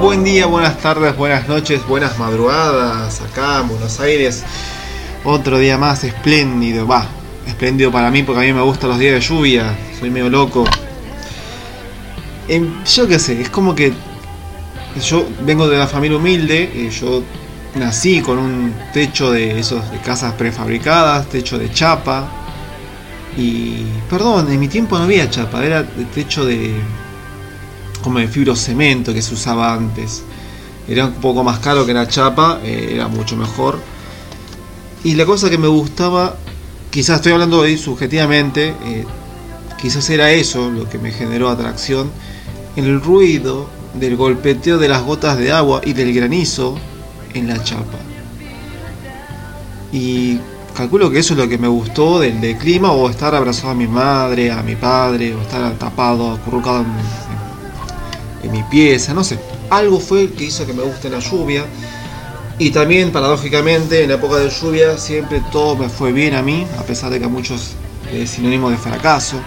Buen día, buenas tardes, buenas noches, buenas madrugadas acá en Buenos Aires. Otro día más espléndido, va, espléndido para mí porque a mí me gustan los días de lluvia, soy medio loco. Em, yo qué sé, es como que yo vengo de una familia humilde, y yo nací con un techo de esos de casas prefabricadas, techo de chapa. Y perdón, en mi tiempo no había chapa, era techo de como de fibrocemento que se usaba antes. Era un poco más caro que la chapa, eh, era mucho mejor. Y la cosa que me gustaba, quizás estoy hablando hoy subjetivamente, eh, quizás era eso lo que me generó atracción, el ruido del golpeteo de las gotas de agua y del granizo en la chapa. Y calculo que eso es lo que me gustó del, clima, o estar abrazado a mi madre, a mi padre, o estar tapado, acurrucado en mi pieza, no sé. Algo fue que hizo que me guste la lluvia. Y también, paradójicamente, en la época de lluvia siempre todo me fue bien a mí, a pesar de que a muchos es sinónimo de fracaso.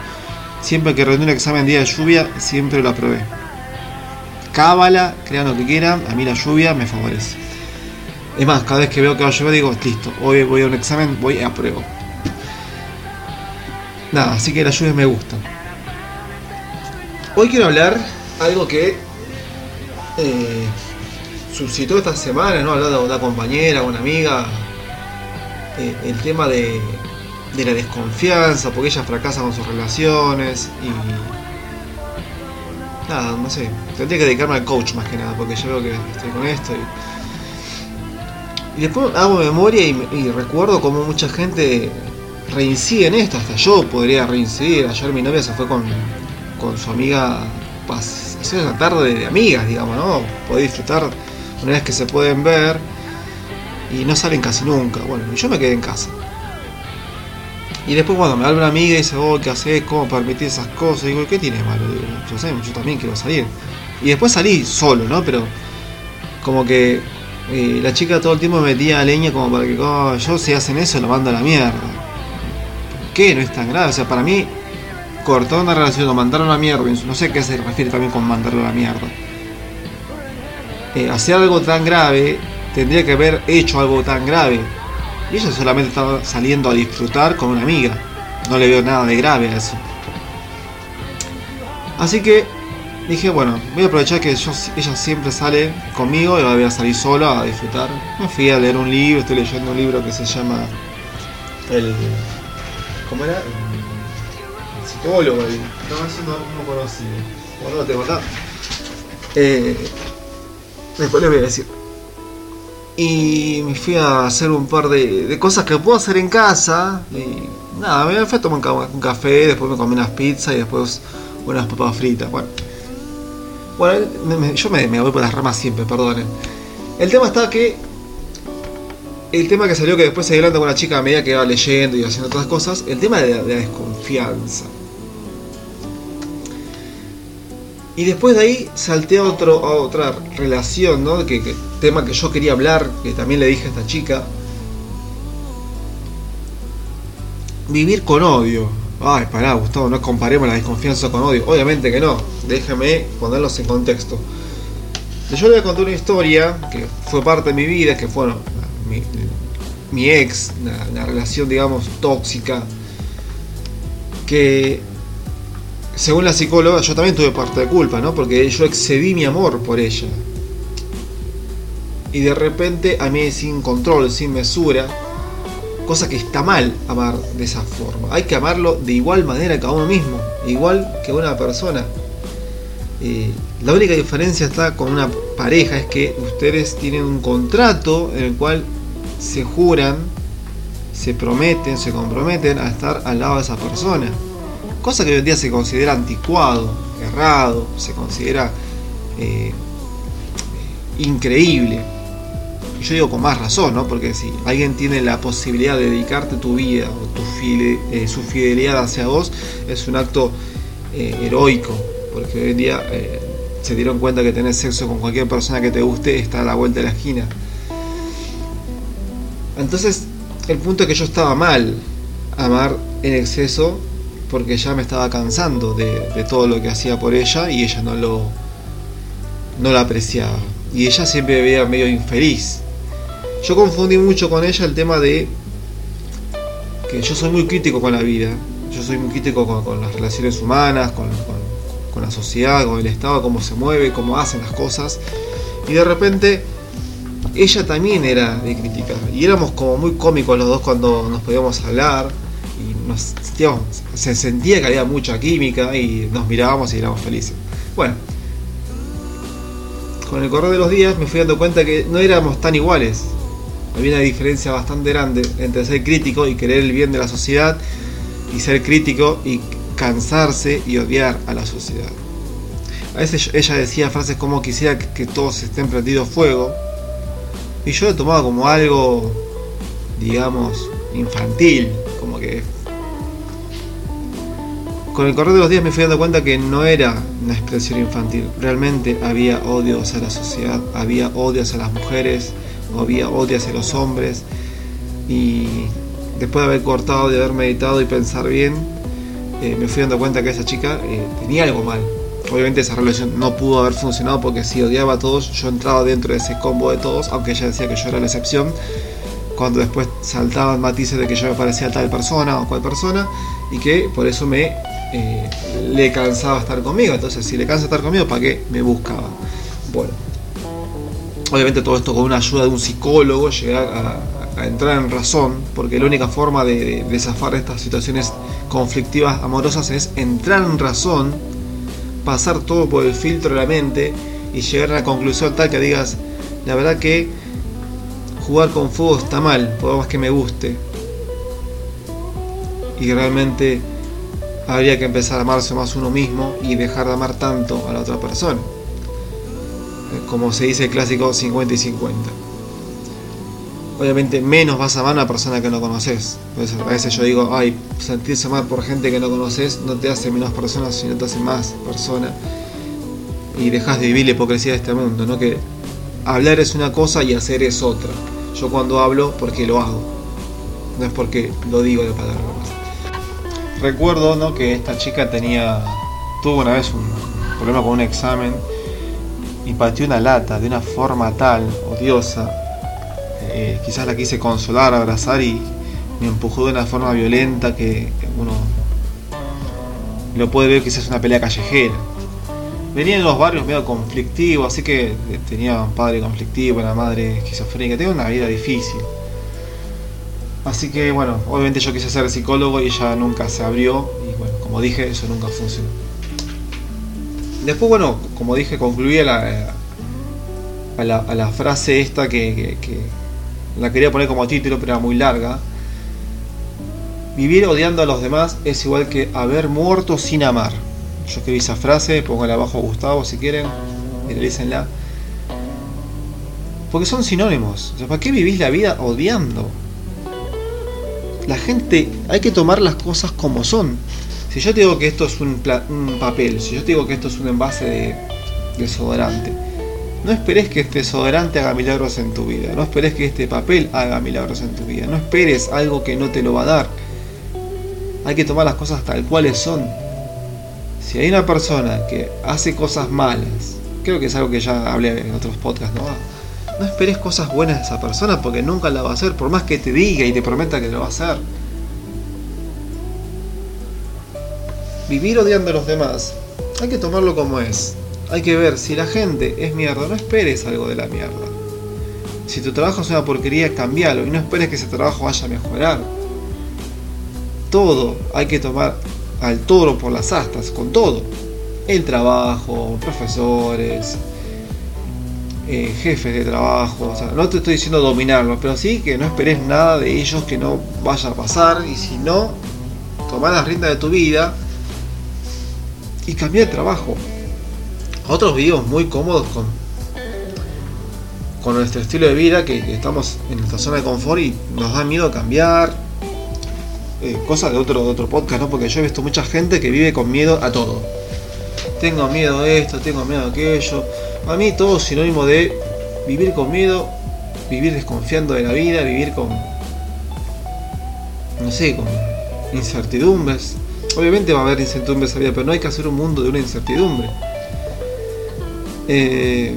Siempre que rendí un examen día de lluvia, siempre lo aprobé. Cábala, crean lo que quieran, a mí la lluvia me favorece. Es más, cada vez que veo que va a llover digo, listo, hoy voy a un examen, voy a prueba. Nada, así que la lluvia me gusta. Hoy quiero hablar algo que eh, suscitó esta semana, ¿no? Hablando de una compañera, una amiga, eh, el tema de, de, la desconfianza, porque ella fracasa con sus relaciones y. Nada, no sé. Tendría que dedicarme al coach más que nada, porque yo veo que estoy con esto y. Después hago memoria y, recuerdo como mucha gente reincide en esto, hasta yo podría reincidir. Ayer mi novia se fue con, con su amiga es una tarde de amigas, digamos, ¿no? Podés disfrutar una vez que se pueden ver y no salen casi nunca. Bueno, yo me quedé en casa. Y después cuando me habla una amiga y dice, oh, ¿qué haces? ¿Cómo permitir esas cosas? Digo, ¿qué tienes malo? Digo, yo sé, yo también quiero salir. Y después salí solo, ¿no? Pero como que eh, la chica todo el tiempo me metía leña como para que, oh, yo si hacen eso lo mando a la mierda. ¿Por qué? No es tan grave. O sea, para mí cortar una relación o mandarlo a la mierda, no sé a qué se refiere también con mandarlo a la mierda. Eh, hacer algo tan grave, tendría que haber hecho algo tan grave. Y ella solamente estaba saliendo a disfrutar con una amiga. No le veo nada de grave a eso. Así que dije, bueno, voy a aprovechar que ella siempre sale conmigo y voy a salir solo a disfrutar. Me fui a leer un libro, estoy leyendo un libro que se llama El. ¿Cómo era? Psicólogo ahí. No, eso no, no conocí. Bueno, no te contaba. Eh, después les voy a decir. Y me fui a hacer un par de, de cosas que puedo hacer en casa. Y nada, me fui a tomar un café, después me comí unas pizzas y después unas papas fritas. Bueno, bueno me, yo me, me, voy por las ramas siempre, perdonen. El tema está que. El tema que salió que después se hablando con una chica a medida que iba leyendo y haciendo otras cosas, el tema de la, de la desconfianza. Y después de ahí salté a, otro, a otra relación, ¿no? Que, tema que yo quería hablar, que también le dije a esta chica. Vivir con odio. Ay, pará, Gustavo, no comparemos la desconfianza con odio. Obviamente que no. Déjame ponerlos en contexto. Yo le voy a contar una historia que fue parte de mi vida, que fue bueno, mi, mi, ex, una, una relación, digamos, tóxica. Que según la psicóloga, yo también tuve parte de culpa, ¿no? Porque yo excedí mi amor por ella. Y de repente a mí sin control, sin mesura, cosa que está mal amar de esa forma. Hay que amarlo de igual manera que a uno mismo, igual que a una persona. La única diferencia está con una pareja es que ustedes tienen un contrato en el cual se juran, se prometen, se comprometen a estar al lado de esa persona cosa que hoy en día se considera anticuado, errado, se considera eh, increíble. Y yo digo con más razón, ¿no? Porque si alguien tiene la posibilidad de dedicarte tu vida o tu eh, su fidelidad hacia vos, es un acto eh, heroico, porque hoy en día se dieron cuenta que tener sexo con cualquier persona que te guste está a la vuelta de la esquina. Entonces, el punto es que yo estaba mal amar en exceso porque ya me estaba cansando de, todo lo que hacía por ella y ella no lo no la apreciaba. Y ella siempre me veía medio infeliz. Yo confundí mucho con ella el tema de que yo soy muy crítico con la vida. Yo soy muy crítico con, las relaciones humanas, con, la sociedad, con el Estado, cómo se mueve, cómo hacen las cosas. Y de repente ella también era de crítica. Y éramos como muy cómicos los dos cuando nos podíamos hablar. Nos, se sentía que había mucha química y nos mirábamos y éramos felices. Bueno, con el correr de los días me fui dando cuenta que no éramos tan iguales. Había una diferencia bastante grande entre ser crítico y querer el bien de la sociedad y ser crítico y cansarse y odiar a la sociedad. A veces ella decía frases como quisiera que todos estén prendidos fuego y yo lo tomaba como algo, digamos, infantil, como que... Con el correr de los días me fui dando cuenta que no era una expresión infantil, realmente había odio hacia la sociedad, había odio hacia las mujeres, había odio hacia los hombres. Y después de haber cortado, de haber meditado y pensar bien, eh, me fui dando cuenta que esa chica eh, tenía algo mal, Obviamente esa relación no pudo haber funcionado porque si odiaba a todos, yo entraba dentro de ese combo de todos, aunque ella decía que yo era la excepción. Cuando después saltaban matices de que yo me parecía tal persona o cual persona, y que por eso me eh, le cansaba estar conmigo. Entonces, si le cansa estar conmigo, ¿para qué me buscaba? Bueno, obviamente todo esto con una ayuda de un psicólogo, llegar a, entrar en razón, porque la única forma de, de zafar estas situaciones conflictivas amorosas es entrar en razón pasar todo por el filtro de la mente y llegar a la conclusión tal que digas, la verdad que jugar con fuego está mal, por más que me guste. Y realmente habría que empezar a amarse más uno mismo y dejar de amar tanto a la otra persona. Como se dice el clásico 50 y 50 obviamente menos vas a amar a una persona que no conoces. a veces yo digo, ay, sentirse mal por gente que no conoces no te hace menos persona, sino te hace más persona. Y dejas de vivir la hipocresía de este mundo, ¿no? Que hablar es una cosa y hacer es otra. Yo cuando hablo, porque lo hago. No es porque lo digo de palabras. Recuerdo, ¿no? Que esta chica tenía, tuvo una vez un problema con un examen y pateó una lata de una forma tal, odiosa, eh, quizás la quise consolar, abrazar y me empujó de una forma violenta que uno lo puede ver quizás una pelea callejera. Venía en los barrios medio conflictivo, así que tenía un padre conflictivo, una madre esquizofrénica, tenía una vida difícil. Así que bueno, obviamente yo quise ser psicólogo y ella nunca se abrió y bueno, como dije, eso nunca funcionó. Después, bueno, como dije, concluí a la, frase esta que, la quería poner como título, pero era muy larga. Vivir odiando a los demás es igual que haber muerto sin amar. Yo escribí esa frase, póngala abajo a Gustavo si quieren, la Porque son sinónimos. ¿Para qué vivís la vida odiando? La gente, hay que tomar las cosas como son. Si yo te digo que esto es un, un papel, si yo te digo que esto es un envase de desodorante, no esperes que este desodorante haga milagros en tu vida. No esperes que este papel haga milagros en tu vida. No esperes algo que no te lo va a dar. Hay que tomar las cosas tal cuales son. Si hay una persona que hace cosas malas, creo que es algo que ya hablé en otros podcasts, ¿no? No esperes cosas buenas de esa persona porque nunca la va a hacer, por más que te diga y te prometa que lo va a hacer. Vivir odiando a los demás, hay que tomarlo como es. Hay que ver, si la gente es mierda, no esperes algo de la mierda. Si tu trabajo es una porquería, cambialo y no esperes que ese trabajo vaya a mejorar. Todo hay que tomar al toro por las astas, con todo. El trabajo, profesores, eh, jefes de trabajo. O sea, no te estoy diciendo dominarlos, pero sí que no esperes nada de ellos que no vaya a pasar. Y si no, tomar las riendas de tu vida y cambiar de trabajo. Otros vivimos muy cómodos con, con nuestro estilo de vida, que, estamos en nuestra zona de confort y nos da miedo cambiar. Eh, cosas de otro, otro podcast, ¿no? Porque yo he visto mucha gente que vive con miedo a todo. Tengo miedo de esto, tengo miedo de aquello. A mí todo es sinónimo de vivir con miedo, vivir desconfiando de la vida, vivir con. no sé, con incertidumbres. Obviamente va a haber incertidumbres en la vida, pero no hay que hacer un mundo de una incertidumbre. Eh,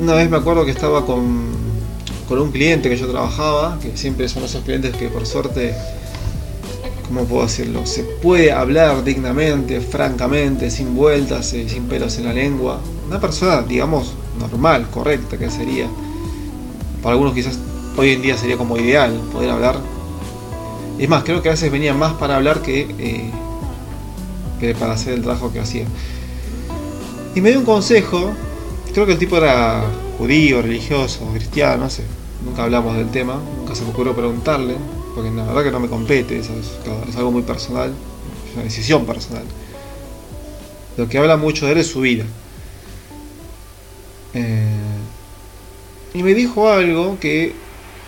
una vez me acuerdo que estaba con, con un cliente que yo trabajaba, que siempre son esos clientes que por suerte, ¿cómo puedo decirlo? Se puede hablar dignamente, francamente, sin vueltas, y sin pelos en la lengua. Una persona, digamos, normal, correcta, que sería. Para algunos quizás hoy en día sería como ideal poder hablar. Es más, creo que a veces venía más para hablar que, eh, para hacer el trabajo que hacía. Y me dio un consejo, creo que el tipo era judío, religioso, cristiano, no sé, nunca hablamos del tema, nunca se me ocurrió preguntarle, porque la verdad que no me compete, es, algo muy personal, es una decisión personal. Lo que habla mucho de él es su vida. Eh, y me dijo algo que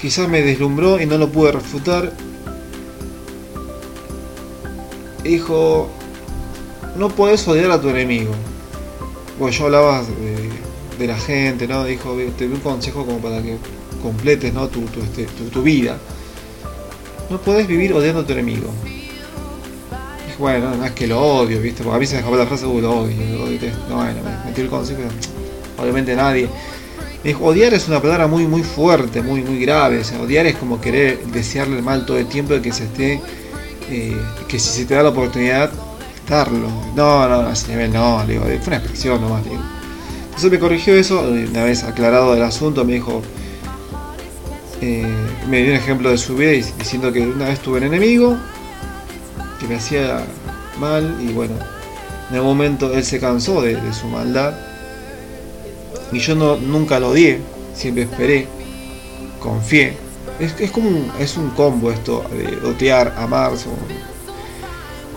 quizás me deslumbró y no lo pude refutar. Dijo, no puedes odiar a tu enemigo. Bueno, yo hablaba de, la gente, ¿no? Dijo, te doy un consejo como para que completes ¿no? tu, tu, este, tu, vida. No puedes vivir odiando a tu enemigo. Dije, bueno, no es que lo odio, ¿viste? Porque a mí se me escapó la frase, lo odio, lo. No, bueno, me el consejo obviamente nadie. Dijo, odiar es una palabra muy muy fuerte, muy muy grave. O sea, odiar es como querer desearle el mal todo el tiempo de que se esté, eh, que si se te da la oportunidad, estarlo. No, no, no, no, le digo, fue una expresión nomás, digo. Entonces me corrigió eso, una vez aclarado el asunto, me dijo, eh, me dio un ejemplo de su vida diciendo que una vez tuve un enemigo que me hacía mal y bueno, en algún momento él se cansó de su maldad y yo no, nunca lo odié, siempre esperé, confié. Es, es como un, es un combo esto de odiar, amar,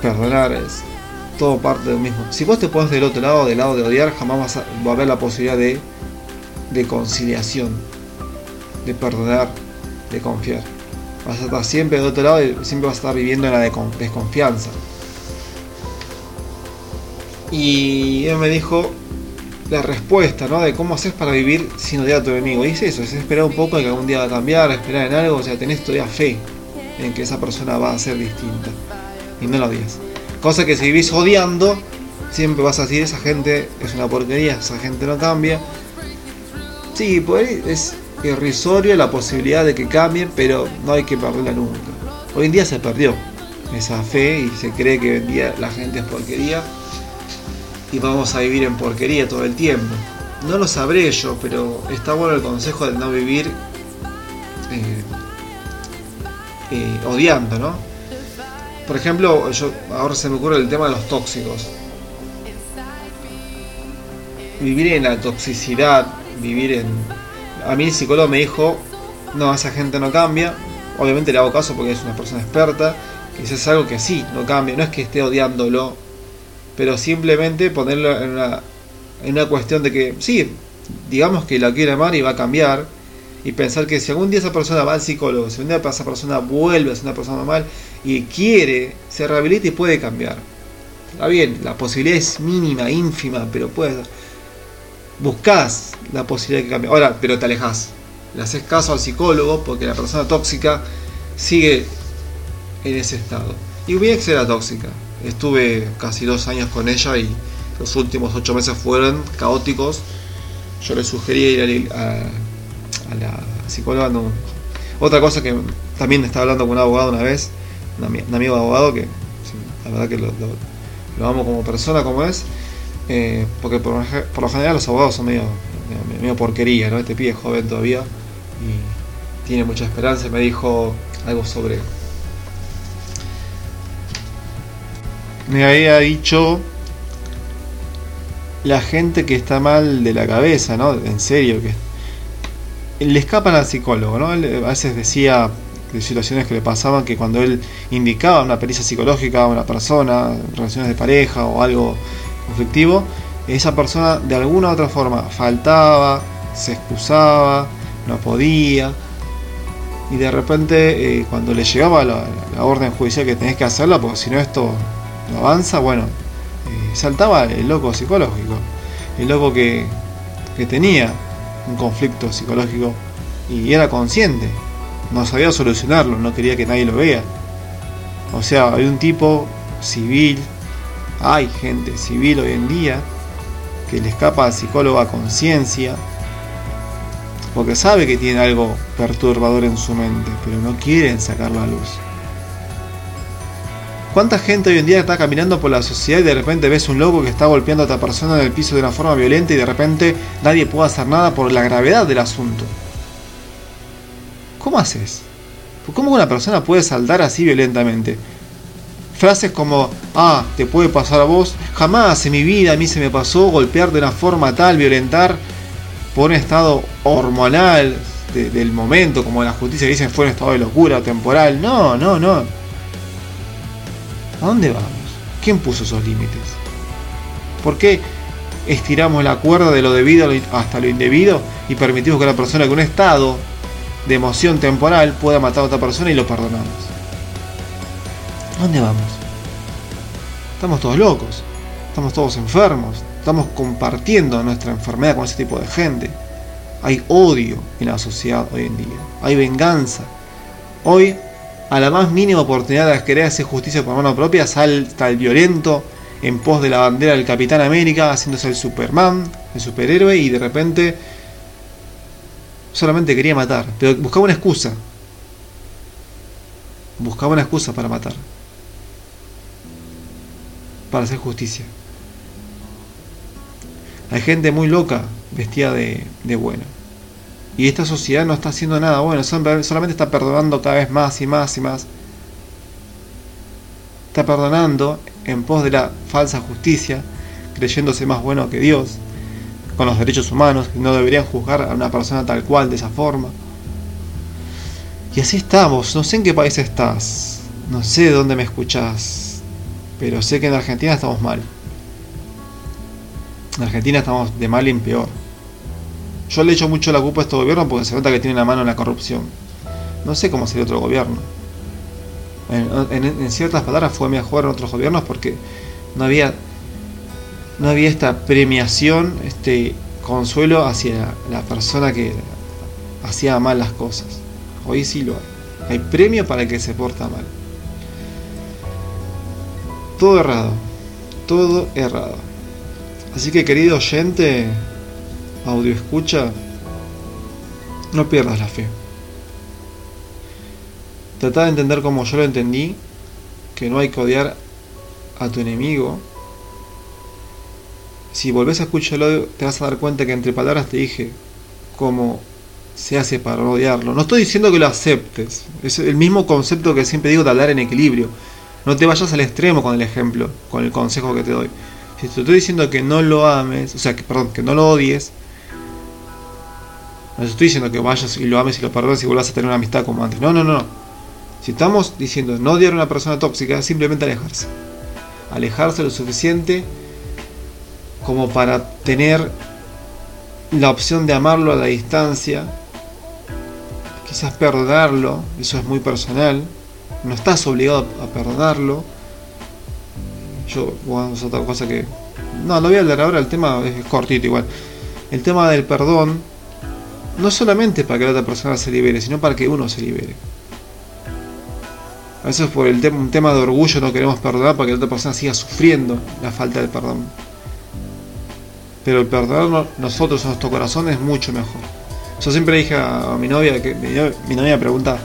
perdonar, es todo parte del mismo. Si vos te pones del otro lado, del lado de odiar, jamás vas a, va a haber la posibilidad de, de conciliación, de perdonar, de confiar. Vas a estar siempre del otro lado y siempre vas a estar viviendo en la desconfianza. Y él me dijo, la respuesta, ¿no? De cómo haces para vivir sin odiar a tu enemigo. Y es eso, es esperar un poco de que algún día va a cambiar, esperar en algo, o sea, tenés todavía fe en que esa persona va a ser distinta. Y no la odias. Cosa que si vivís odiando, siempre vas a decir, esa gente es una porquería, esa gente no cambia. Sí, pues es irrisorio la posibilidad de que cambien, pero no hay que perderla nunca. Hoy en día se perdió esa fe y se cree que hoy en día la gente es porquería y vamos a vivir en porquería todo el tiempo. No lo sabré yo, pero está bueno el consejo de no vivir eh, eh, odiando, ¿no? Por ejemplo, yo, ahora se me ocurre el tema de los tóxicos. Vivir en la toxicidad, vivir en... A mí el psicólogo me dijo, no, esa gente no cambia. Obviamente le hago caso porque es una persona experta. Que es algo que sí, no cambia. No es que esté odiándolo pero simplemente ponerlo en una, en una cuestión de que, sí, digamos que la quiere amar y va a cambiar, y pensar que si algún día esa persona va al psicólogo, si algún día esa persona vuelve a ser una persona normal y quiere, se rehabilita y puede cambiar. Está bien, la posibilidad es mínima, ínfima, pero puedes. Buscás la posibilidad de que cambie. Ahora, pero te alejas. Le haces caso al psicólogo porque la persona tóxica sigue en ese estado. Y que ser tóxica. Estuve casi dos años con ella y los últimos ocho meses fueron caóticos. Yo le sugerí ir a, la psicóloga. Otra cosa que también estaba hablando con un abogado una vez, un, amigo abogado que la verdad que lo, amo como persona como es, eh, porque por, lo general los abogados son medio, medio, porquería, ¿no? Este pibe joven todavía y tiene mucha esperanza. Me dijo algo sobre me había dicho la gente que está mal de la cabeza, ¿no? En serio, que le escapan al psicólogo, ¿no? Él a veces decía de situaciones que le pasaban que cuando él indicaba una pericia psicológica a una persona, relaciones de pareja o algo conflictivo, esa persona de alguna otra forma faltaba, se excusaba, no podía, y de repente eh, cuando le llegaba la, orden judicial que tenés que hacerla, porque si no esto avanza, bueno, eh, saltaba el loco psicológico, el loco que, que tenía un conflicto psicológico y era consciente, no sabía solucionarlo, no quería que nadie lo vea. O sea, hay un tipo civil, hay gente civil hoy en día que le escapa al psicólogo a conciencia, porque sabe que tiene algo perturbador en su mente, pero no quieren sacar la luz. ¿Cuánta gente hoy en día está caminando por la sociedad y de repente ves un loco que está golpeando a otra persona en el piso de una forma violenta y de repente nadie puede hacer nada por la gravedad del asunto? ¿Cómo haces? ¿Cómo una persona puede saltar así violentamente? Frases como, ah, te puede pasar a vos, jamás en mi vida a mí se me pasó golpear de una forma tal, violentar por un estado hormonal del momento, como la justicia dicen fue un estado de locura temporal. No, no, no. ¿A dónde vamos? ¿Quién puso esos límites? ¿Por qué estiramos la cuerda de lo debido hasta lo indebido y permitimos que la persona con un estado de emoción temporal pueda matar a otra persona y lo perdonamos? ¿A dónde vamos? Estamos todos locos, estamos todos enfermos, estamos compartiendo nuestra enfermedad con ese tipo de gente. Hay odio en la sociedad hoy en día, hay venganza. Hoy a la más mínima oportunidad de querer hacer justicia por mano propia, salta el violento en pos de la bandera del Capitán América, haciéndose el Superman, el superhéroe, y de repente solamente quería matar, pero buscaba una excusa. Buscaba una excusa para matar. Para hacer justicia. Hay gente muy loca vestida de, de bueno. Y esta sociedad no está haciendo nada bueno, solamente está perdonando cada vez más y más y más. Está perdonando en pos de la falsa justicia, creyéndose más bueno que Dios, con los derechos humanos, que no deberían juzgar a una persona tal cual de esa forma. Y así estamos, no sé en qué país estás, no sé dónde me escuchás, pero sé que en Argentina estamos mal. En Argentina estamos de mal en peor. Yo le echo mucho la culpa a este gobierno porque se nota que tiene una mano en la corrupción. No sé cómo sería otro gobierno. En, ciertas palabras fue mejor en otros gobiernos porque no había no había esta premiación, este consuelo hacia la persona que hacía mal las cosas. Hoy sí lo hay. Hay premio para el que se porta mal. Todo errado. Todo errado. Así que querido oyente, audio escucha, no pierdas la fe. Trata de entender como yo lo entendí, que no hay que odiar a tu enemigo. Si volvés a escucharlo, te vas a dar cuenta que entre palabras te dije cómo se hace para odiarlo. No estoy diciendo que lo aceptes, es el mismo concepto que siempre digo de hablar en equilibrio. No te vayas al extremo con el ejemplo, con el consejo que te doy. Si te estoy diciendo que no lo ames, o sea, que, perdón, que no lo odies, no estoy diciendo que vayas y lo ames y lo perdones y vuelvas a tener una amistad como antes. No, no, no. Si estamos diciendo no odiar a una persona tóxica, simplemente alejarse. Alejarse lo suficiente como para tener la opción de amarlo a la distancia. Quizás perdonarlo, eso es muy personal. No estás obligado a perdonarlo. Yo, bueno, es otra cosa que. No, lo voy a hablar ahora, el tema es cortito igual. El tema del perdón no solamente para que la otra persona se libere, sino para que uno se libere. A veces por el un tema de orgullo no queremos perdonar para que la otra persona siga sufriendo la falta de perdón. Pero el perdonar nosotros en nuestro corazón es mucho mejor. Yo siempre dije a mi novia, que mi, novia me pregunta,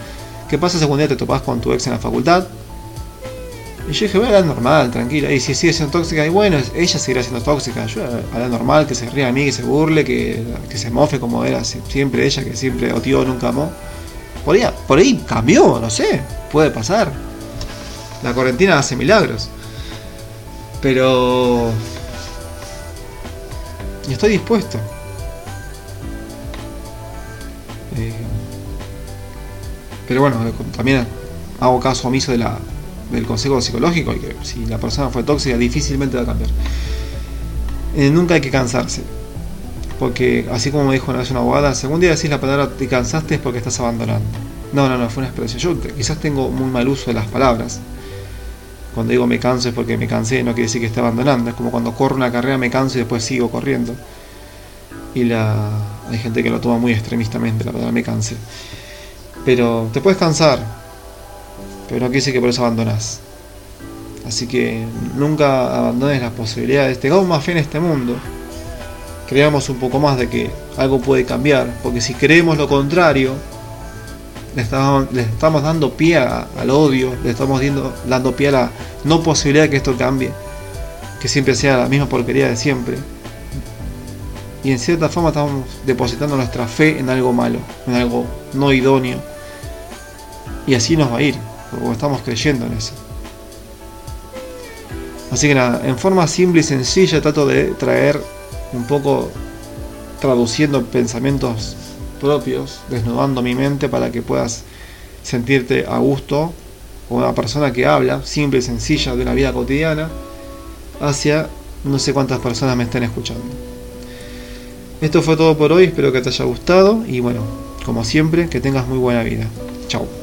¿qué pasa si algún día te topas con tu ex en la facultad? Y yo dije, voy a hablar normal, tranquila. Y si sigue siendo tóxica, y bueno, ella seguirá siendo tóxica. Yo a la normal, que se ría a mí, que se burle, que, que se mofe como era siempre ella, que siempre odió, nunca amó. Por ahí, por ahí cambió, no sé, puede pasar. La cuarentena hace milagros. Pero... Y estoy dispuesto. Pero bueno, también hago caso omiso de la, del consejo psicológico y que si la persona fue tóxica difícilmente va a cambiar. Eh, nunca hay que cansarse. Porque así como me dijo una vez una abogada, según día decís la palabra te cansaste es porque estás abandonando. No, no, no, fue una expresión. Yo quizás tengo muy mal uso de las palabras. Cuando digo me canso es porque me cansé, no quiere decir que esté abandonando. Es como cuando corro una carrera me canso y después sigo corriendo. Y la hay gente que lo toma muy extremistamente, la palabra me cansé. Pero te puedes cansar, pero no quiere decir que por eso abandonas. Así que nunca abandones las posibilidades. Tengamos más fe en este mundo. creamos un poco más de que algo puede cambiar, porque si creemos lo contrario, le estamos, le estamos dando pie al odio, le estamos dando, dando pie a la no posibilidad de que esto cambie, que siempre sea la misma porquería de siempre. Y en cierta forma estamos depositando nuestra fe en algo malo, en algo no idóneo. Y así nos va a ir, porque estamos creyendo en eso. Así que nada, en forma simple y sencilla trato de traer un poco traduciendo pensamientos propios, desnudando mi mente para que puedas sentirte a gusto como una persona que habla, simple y sencilla, de una vida cotidiana, hacia no sé cuántas personas me estén escuchando. Esto fue todo por hoy, espero que te haya gustado y bueno, como siempre, que tengas muy buena vida. Chao.